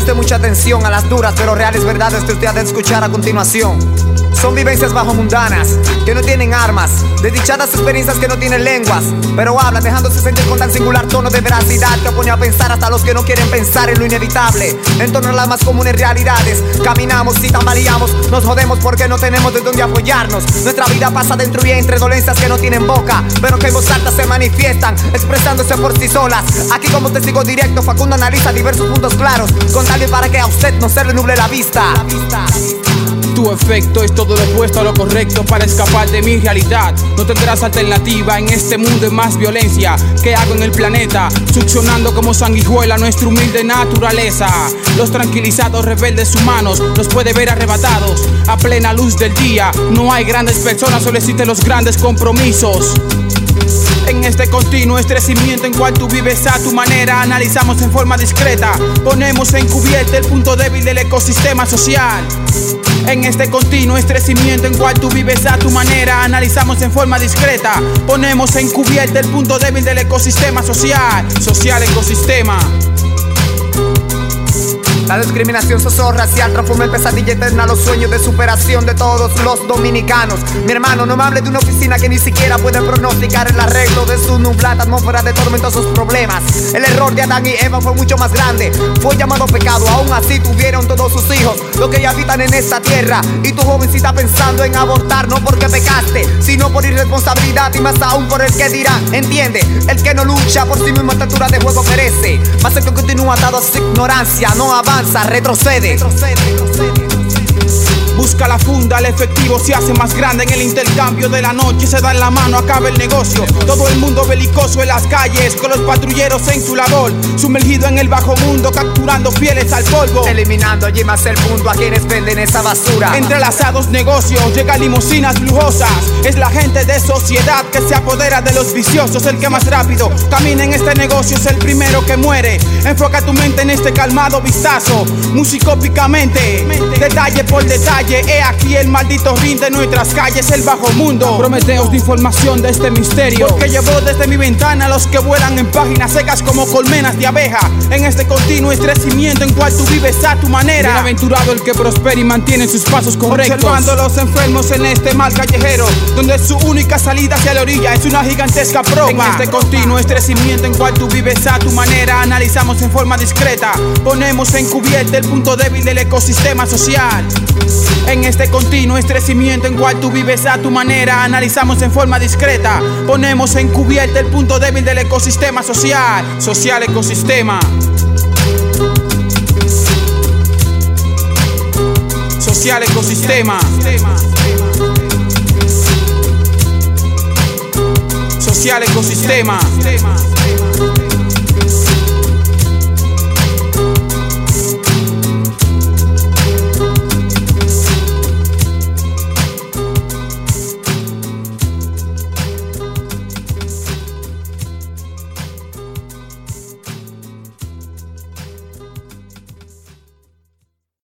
Preste mucha atención a las duras pero reales verdades que usted ha de escuchar a continuación. Son vivencias bajo mundanas, que no tienen armas, desdichadas experiencias que no tienen lenguas, pero hablan dejándose sentir con tan singular tono de veracidad que pone a pensar hasta los que no quieren pensar en lo inevitable, en torno a las más comunes realidades. Caminamos y tambaleamos, nos jodemos porque no tenemos de dónde apoyarnos. Nuestra vida pasa dentro y entre dolencias que no tienen boca, pero que en voz alta se manifiestan, expresándose por sí solas. Aquí como testigo directo, Facundo analiza diversos puntos claros, con tal para que a usted no se le nuble la vista. La vista. Tu efecto es todo lo opuesto a lo correcto para escapar de mi realidad. No tendrás alternativa en este mundo de más violencia que hago en el planeta, succionando como sanguijuela nuestra humilde naturaleza. Los tranquilizados rebeldes humanos los puede ver arrebatados a plena luz del día. No hay grandes personas, solo existen los grandes compromisos. En este continuo estrecimiento en cual tú vives a tu manera, analizamos en forma discreta, ponemos en cubierta el punto débil del ecosistema social. En este continuo estrecimiento en cual tú vives a tu manera, analizamos en forma discreta, ponemos en cubierta el punto débil del ecosistema social, social ecosistema. La discriminación racial transforma el pesadilla eterna los sueños de superación de todos los dominicanos. Mi hermano, no me hable de una oficina que ni siquiera puede pronosticar el arreglo de su nublada atmósfera de tormentosos problemas. El error de Adán y Eva fue mucho más grande. Fue llamado pecado, aún así tuvieron todos sus hijos, los que ya habitan en esta tierra. Y tu jovencita pensando en abortar, no porque pecaste, sino por irresponsabilidad y más aún por el que dirá. Entiende, el que no lucha por sí mismo estatura de juego perece. Más el que continúa atado a su ignorancia, no avanza retrocede. Busca la funda, el efectivo se hace más grande en el intercambio de la noche. Se da en la mano, acaba el negocio. Todo el mundo belicoso en las calles, con los patrulleros en su labor. Sumergido en el bajo mundo, capturando fieles al polvo. Eliminando allí más el mundo a quienes venden esa basura. Entrelazados negocios, llega limusinas lujosas. Es la gente de sociedad que se apodera de los viciosos. El que más rápido camina en este negocio es el primero que muere. Enfoca tu mente en este calmado vistazo, musicópicamente, detalle por detalle he aquí el maldito ring de nuestras calles, el bajo mundo. Prometeos de información de este misterio. Porque llevo desde mi ventana los que vuelan en páginas secas como colmenas de abeja. En este continuo estrecimiento en cual tú vives a tu manera. Bienaventurado el que prospera y mantiene sus pasos correctos. Observando a los enfermos en este mal callejero, donde su única salida hacia la orilla es una gigantesca prueba. En este continuo estrecimiento en cual tú vives a tu manera, analizamos en forma discreta. Ponemos en cubierta el punto débil del ecosistema social. En este continuo estrecimiento en cual tú vives a tu manera, analizamos en forma discreta, ponemos en cubierta el punto débil del ecosistema social, social ecosistema. Social ecosistema. Social ecosistema.